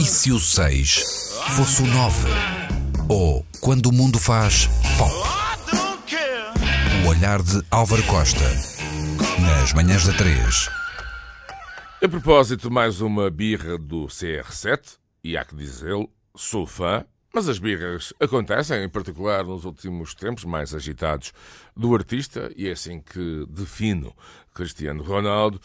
E se o 6 fosse o 9? Ou quando o mundo faz pop? O olhar de Álvaro Costa, nas manhãs da 3. A propósito, mais uma birra do CR7, e há que dizê-lo, sou fã, mas as birras acontecem, em particular nos últimos tempos mais agitados do artista, e é assim que defino Cristiano Ronaldo.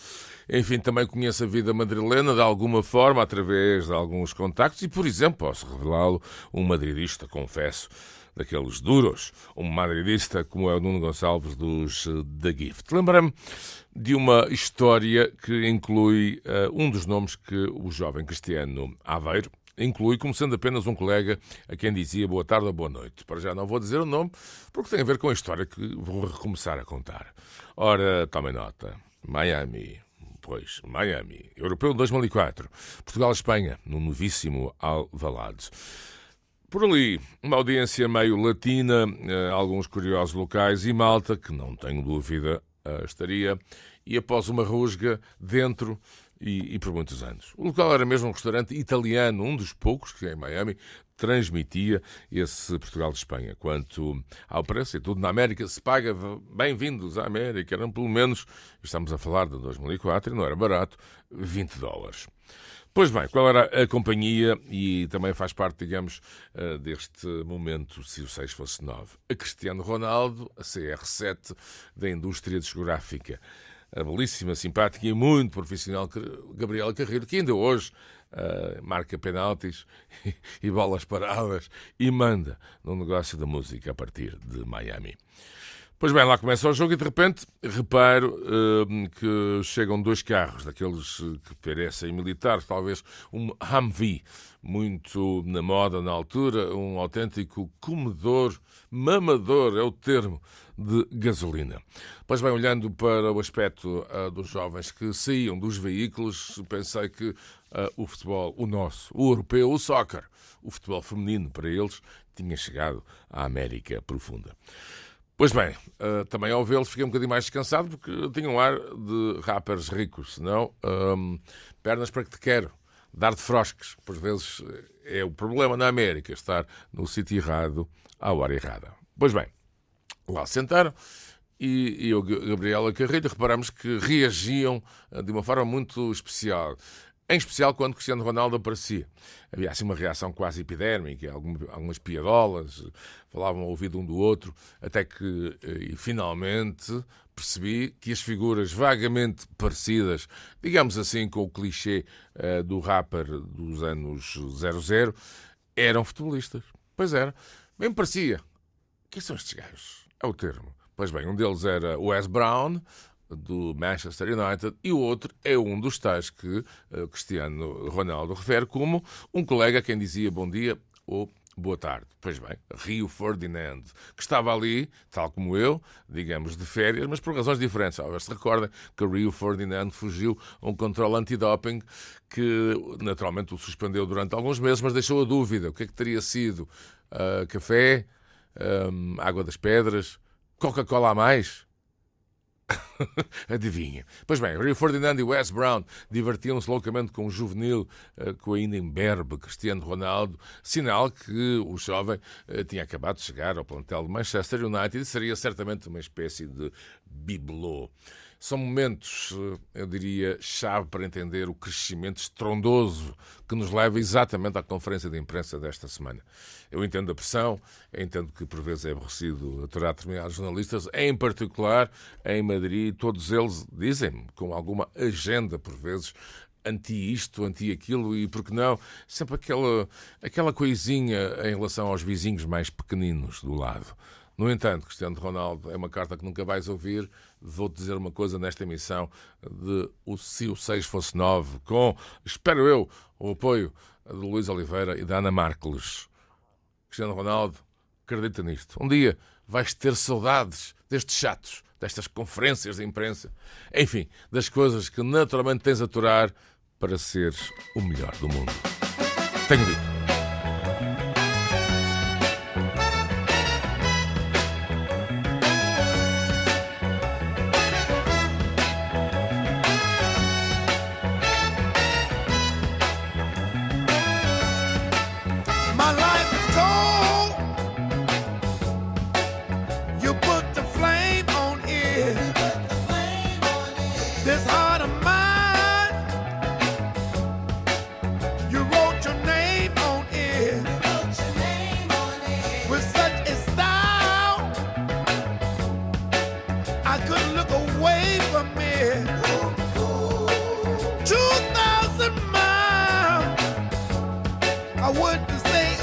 Enfim, também conheço a vida madrilena de alguma forma, através de alguns contactos, e, por exemplo, posso revelá-lo, um madridista, confesso, daqueles duros, um madridista como é o Nuno Gonçalves dos eh, The Gift. Lembra-me de uma história que inclui uh, um dos nomes que o jovem Cristiano Aveiro, inclui como sendo apenas um colega a quem dizia boa tarde ou boa noite. Para já não vou dizer o nome, porque tem a ver com a história que vou recomeçar a contar. Ora, tomem nota. Miami. Pois, Miami. Europeu 2004. Portugal-Espanha, no novíssimo Alvalade. Por ali, uma audiência meio latina, eh, alguns curiosos locais e Malta, que não tenho dúvida eh, estaria, e após uma rusga dentro e, e, por muitos anos. O local era mesmo um restaurante italiano, um dos poucos que em Miami transmitia esse Portugal de Espanha. Quanto ao preço, e tudo na América se paga bem-vindos à América, eram pelo menos, estamos a falar de 2004 e não era barato, 20 dólares. Pois bem, qual era a companhia e também faz parte, digamos, eh, deste momento, se o 6 fosse 9? A Cristiano Ronaldo, a CR7 da indústria discográfica a belíssima, simpática e muito profissional Gabriela Carreiro, que ainda hoje uh, marca penaltis e bolas paradas e manda no negócio da música a partir de Miami. Pois bem, lá começa o jogo e de repente reparo uh, que chegam dois carros, daqueles que parecem militares, talvez um Humvee, muito na moda na altura, um autêntico comedor, mamador é o termo, de gasolina. Pois bem, olhando para o aspecto uh, dos jovens que saíam dos veículos, pensei que uh, o futebol, o nosso, o europeu, o soccer, o futebol feminino para eles, tinha chegado à América profunda. Pois bem, uh, também ao vê-los fiquei um bocadinho mais descansado porque tinham um ar de rappers ricos, senão um, pernas para que te quero, dar de frosques. Por vezes é o problema na América, estar no sítio errado à hora errada. Pois bem, lá sentaram e, eu, Gabriela Carreira, reparamos que reagiam de uma forma muito especial em especial quando Cristiano Ronaldo aparecia. Havia assim uma reação quase epidérmica, algumas piadolas, falavam ao ouvido um do outro, até que eh, e, finalmente percebi que as figuras vagamente parecidas, digamos assim, com o clichê uh, do rapper dos anos 00, eram futebolistas. Pois era. Bem parecia. Quem são estes gajos? É o termo. Pois bem, um deles era Wes Brown, do Manchester United, e o outro é um dos tais que uh, Cristiano Ronaldo refere como um colega a quem dizia bom dia ou boa tarde. Pois bem, Rio Ferdinand, que estava ali, tal como eu, digamos, de férias, mas por razões diferentes. Talvez se recordem que Rio Ferdinand fugiu a um controle antidoping que naturalmente o suspendeu durante alguns meses, mas deixou a dúvida. O que é que teria sido? Uh, café? Um, água das pedras? Coca-Cola a mais? Adivinha. Pois bem, Rio Ferdinand e Wes Brown divertiam-se loucamente com o juvenil, eh, com ainda imberbe Cristiano Ronaldo, sinal que o jovem eh, tinha acabado de chegar ao plantel de Manchester United e seria certamente uma espécie de bibelô. São momentos, eh, eu diria, chave para entender o crescimento estrondoso que nos leva exatamente à conferência de imprensa desta semana. Eu entendo a pressão, entendo que por vezes é aborrecido aturar determinados jornalistas, em particular em Madrid, todos eles dizem com alguma agenda, por vezes, anti isto, anti aquilo e, por que não, sempre aquela, aquela coisinha em relação aos vizinhos mais pequeninos do lado. No entanto, Cristiano Ronaldo é uma carta que nunca vais ouvir. Vou-te dizer uma coisa nesta emissão de o Se o 6 fosse 9, com, espero eu, o apoio de Luís Oliveira e da Ana Marques. Cristiano Ronaldo, acredita nisto. Um dia vais ter saudades destes chatos, destas conferências de imprensa, enfim, das coisas que naturalmente tens a aturar para seres o melhor do mundo. Tenho dito.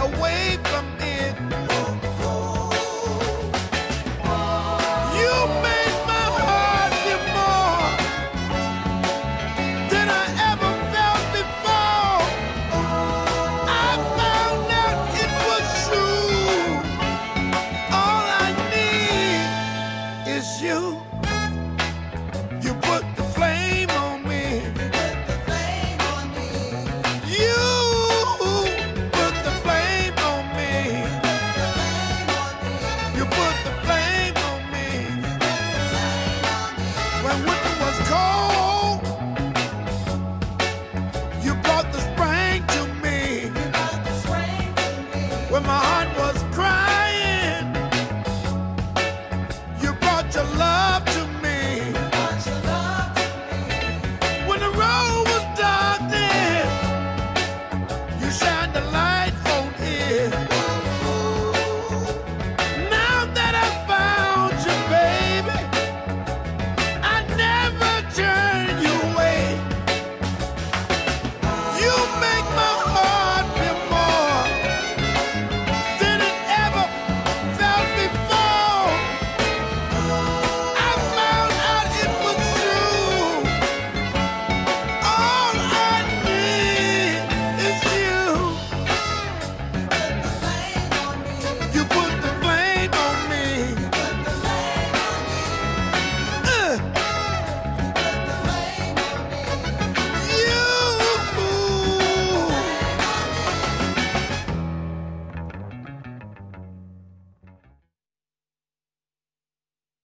away from it.